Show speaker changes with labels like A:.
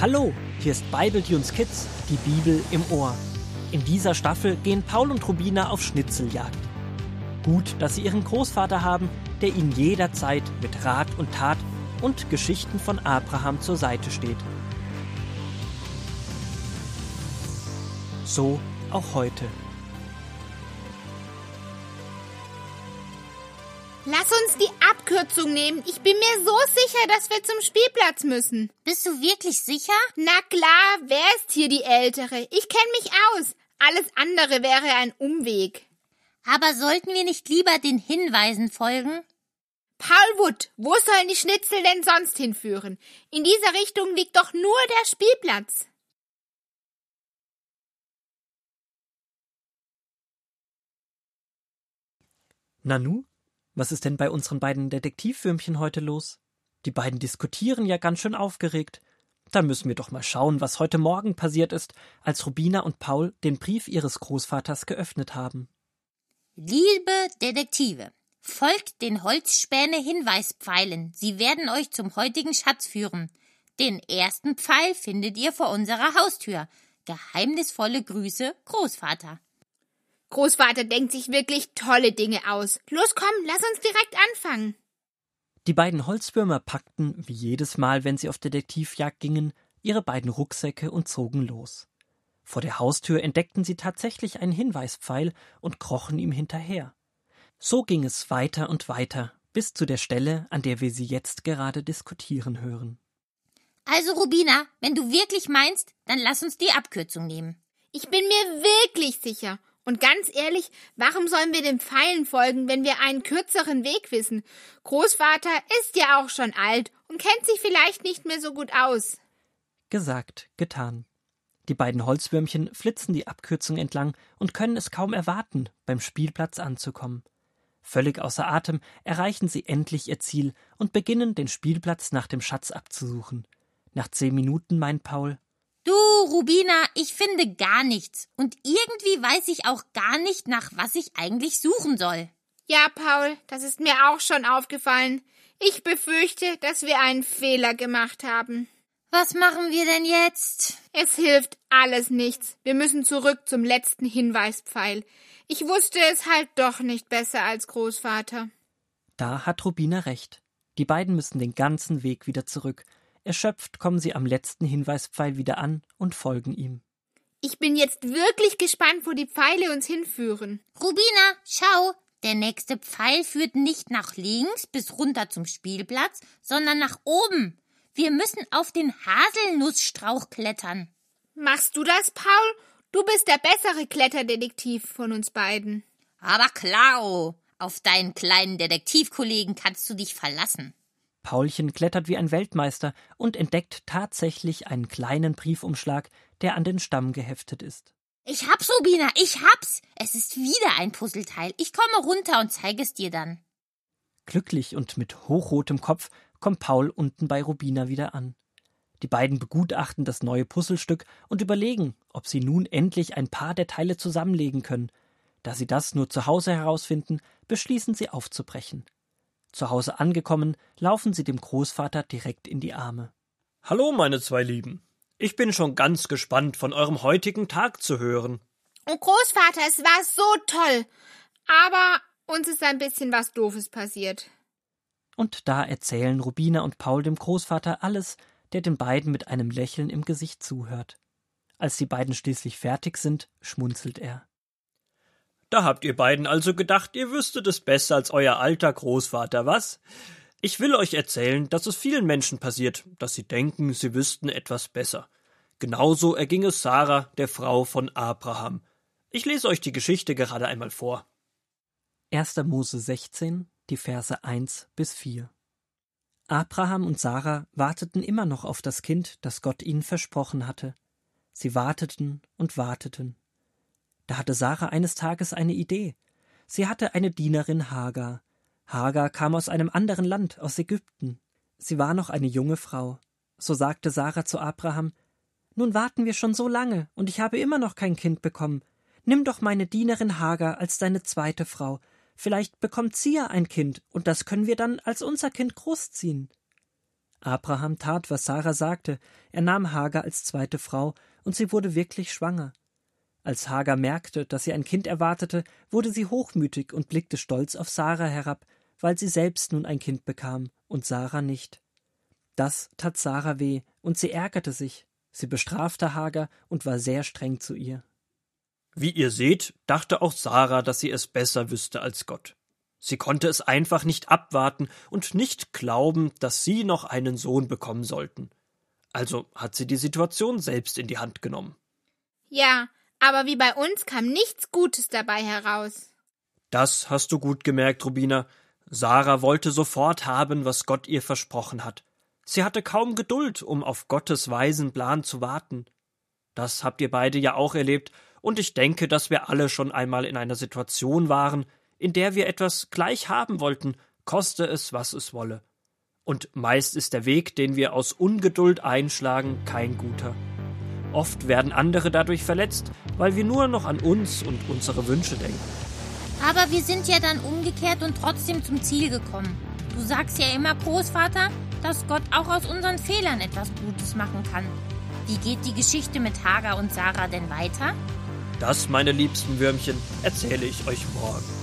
A: Hallo, hier ist Bibletunes Kids, die Bibel im Ohr. In dieser Staffel gehen Paul und Rubina auf Schnitzeljagd. Gut, dass sie ihren Großvater haben, der ihnen jederzeit mit Rat und Tat und Geschichten von Abraham zur Seite steht. So auch heute.
B: Lass uns die Abkürzung nehmen. Ich bin mir so sicher, dass wir zum Spielplatz müssen.
C: Bist du wirklich sicher?
B: Na klar, wer ist hier die Ältere? Ich kenne mich aus. Alles andere wäre ein Umweg.
C: Aber sollten wir nicht lieber den Hinweisen folgen?
B: Paul Wood, wo sollen die Schnitzel denn sonst hinführen? In dieser Richtung liegt doch nur der Spielplatz.
A: Nanu, was ist denn bei unseren beiden Detektivfilmchen heute los? Die beiden diskutieren ja ganz schön aufgeregt. Dann müssen wir doch mal schauen, was heute Morgen passiert ist, als Rubina und Paul den Brief ihres Großvaters geöffnet haben.
C: Liebe Detektive, folgt den Holzspäne Hinweispfeilen. Sie werden euch zum heutigen Schatz führen. Den ersten Pfeil findet ihr vor unserer Haustür. Geheimnisvolle Grüße, Großvater.
B: Großvater denkt sich wirklich tolle Dinge aus. Los komm, lass uns direkt anfangen.
A: Die beiden Holzwürmer packten, wie jedes Mal, wenn sie auf Detektivjagd gingen, ihre beiden Rucksäcke und zogen los. Vor der Haustür entdeckten sie tatsächlich einen Hinweispfeil und krochen ihm hinterher. So ging es weiter und weiter, bis zu der Stelle, an der wir sie jetzt gerade diskutieren hören.
C: Also, Rubina, wenn du wirklich meinst, dann lass uns die Abkürzung nehmen.
B: Ich bin mir wirklich sicher. Und ganz ehrlich, warum sollen wir den Pfeilen folgen, wenn wir einen kürzeren Weg wissen? Großvater ist ja auch schon alt und kennt sich vielleicht nicht mehr so gut aus.
A: Gesagt, getan. Die beiden Holzwürmchen flitzen die Abkürzung entlang und können es kaum erwarten, beim Spielplatz anzukommen. Völlig außer Atem erreichen sie endlich ihr Ziel und beginnen, den Spielplatz nach dem Schatz abzusuchen. Nach zehn Minuten meint Paul,
C: Du, Rubina, ich finde gar nichts. Und irgendwie weiß ich auch gar nicht, nach was ich eigentlich suchen soll.
B: Ja, Paul, das ist mir auch schon aufgefallen. Ich befürchte, dass wir einen Fehler gemacht haben.
C: Was machen wir denn jetzt?
B: Es hilft alles nichts. Wir müssen zurück zum letzten Hinweispfeil. Ich wusste es halt doch nicht besser als Großvater.
A: Da hat Rubina recht. Die beiden müssen den ganzen Weg wieder zurück, Erschöpft kommen sie am letzten Hinweispfeil wieder an und folgen ihm.
B: Ich bin jetzt wirklich gespannt, wo die Pfeile uns hinführen.
C: Rubina, schau, der nächste Pfeil führt nicht nach links bis runter zum Spielplatz, sondern nach oben. Wir müssen auf den Haselnussstrauch klettern.
B: Machst du das, Paul? Du bist der bessere Kletterdetektiv von uns beiden.
C: Aber klar, auf deinen kleinen Detektivkollegen kannst du dich verlassen.
A: Paulchen klettert wie ein Weltmeister und entdeckt tatsächlich einen kleinen Briefumschlag, der an den Stamm geheftet ist.
C: Ich hab's, Rubina, ich hab's. Es ist wieder ein Puzzleteil. Ich komme runter und zeige es dir dann.
A: Glücklich und mit hochrotem Kopf kommt Paul unten bei Rubina wieder an. Die beiden begutachten das neue Puzzlestück und überlegen, ob sie nun endlich ein paar der Teile zusammenlegen können. Da sie das nur zu Hause herausfinden, beschließen sie aufzubrechen. Zu Hause angekommen, laufen sie dem Großvater direkt in die Arme.
D: Hallo, meine zwei Lieben. Ich bin schon ganz gespannt, von eurem heutigen Tag zu hören.
B: Oh, Großvater, es war so toll. Aber uns ist ein bisschen was Doofes passiert.
A: Und da erzählen Rubina und Paul dem Großvater alles, der den beiden mit einem Lächeln im Gesicht zuhört. Als die beiden schließlich fertig sind, schmunzelt er.
D: Da habt ihr beiden also gedacht, ihr wüsstet es besser als euer alter Großvater, was? Ich will euch erzählen, dass es vielen Menschen passiert, dass sie denken, sie wüssten etwas besser. Genauso erging es Sarah, der Frau von Abraham. Ich lese euch die Geschichte gerade einmal vor.
A: 1. Mose 16, die Verse 1 bis 4. Abraham und Sarah warteten immer noch auf das Kind, das Gott ihnen versprochen hatte. Sie warteten und warteten. Da hatte Sarah eines Tages eine Idee. Sie hatte eine Dienerin Hagar. Hagar kam aus einem anderen Land, aus Ägypten. Sie war noch eine junge Frau. So sagte Sarah zu Abraham Nun warten wir schon so lange, und ich habe immer noch kein Kind bekommen. Nimm doch meine Dienerin Hagar als deine zweite Frau. Vielleicht bekommt sie ja ein Kind, und das können wir dann als unser Kind großziehen. Abraham tat, was Sarah sagte. Er nahm Hagar als zweite Frau, und sie wurde wirklich schwanger. Als Hagar merkte, dass sie ein Kind erwartete, wurde sie hochmütig und blickte stolz auf Sarah herab, weil sie selbst nun ein Kind bekam und Sarah nicht. Das tat Sarah weh, und sie ärgerte sich. Sie bestrafte Hagar und war sehr streng zu ihr.
D: Wie ihr seht, dachte auch Sarah, dass sie es besser wüsste als Gott. Sie konnte es einfach nicht abwarten und nicht glauben, dass sie noch einen Sohn bekommen sollten. Also hat sie die Situation selbst in die Hand genommen.
B: Ja, aber wie bei uns kam nichts Gutes dabei heraus.
D: Das hast du gut gemerkt, Rubina. Sarah wollte sofort haben, was Gott ihr versprochen hat. Sie hatte kaum Geduld, um auf Gottes weisen Plan zu warten. Das habt ihr beide ja auch erlebt, und ich denke, dass wir alle schon einmal in einer Situation waren, in der wir etwas gleich haben wollten, koste es, was es wolle. Und meist ist der Weg, den wir aus Ungeduld einschlagen, kein guter. Oft werden andere dadurch verletzt, weil wir nur noch an uns und unsere Wünsche denken.
C: Aber wir sind ja dann umgekehrt und trotzdem zum Ziel gekommen. Du sagst ja immer, Großvater, dass Gott auch aus unseren Fehlern etwas Gutes machen kann. Wie geht die Geschichte mit Hagar und Sarah denn weiter?
D: Das, meine liebsten Würmchen, erzähle ich euch morgen.